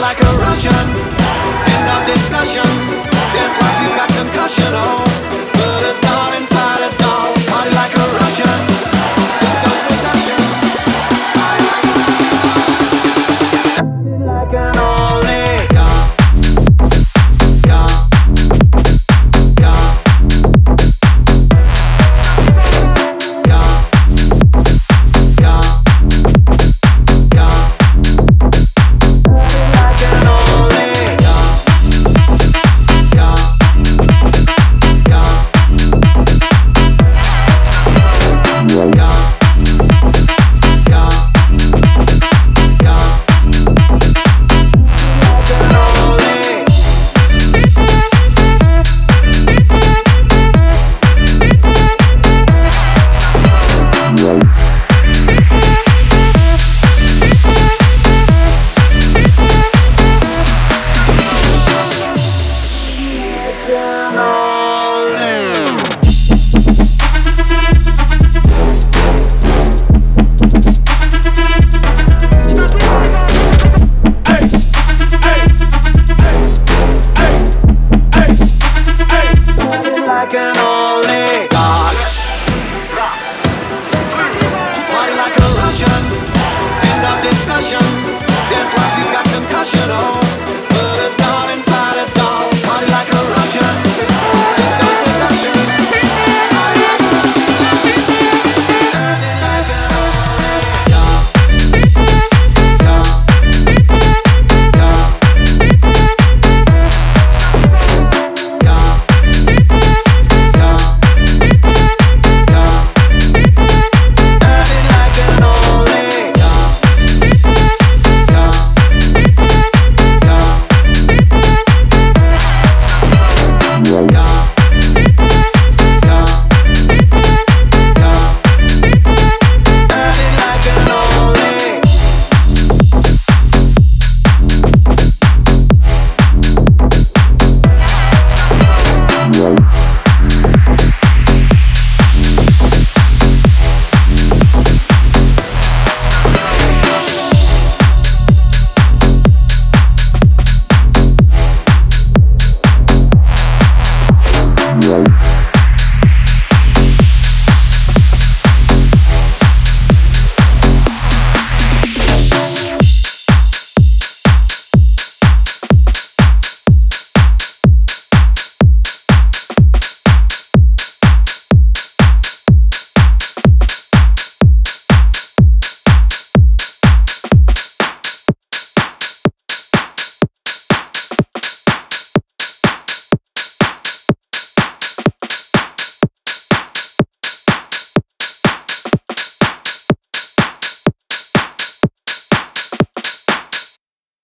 like a Russian. End of discussion. Dance like you got concussion. Oh.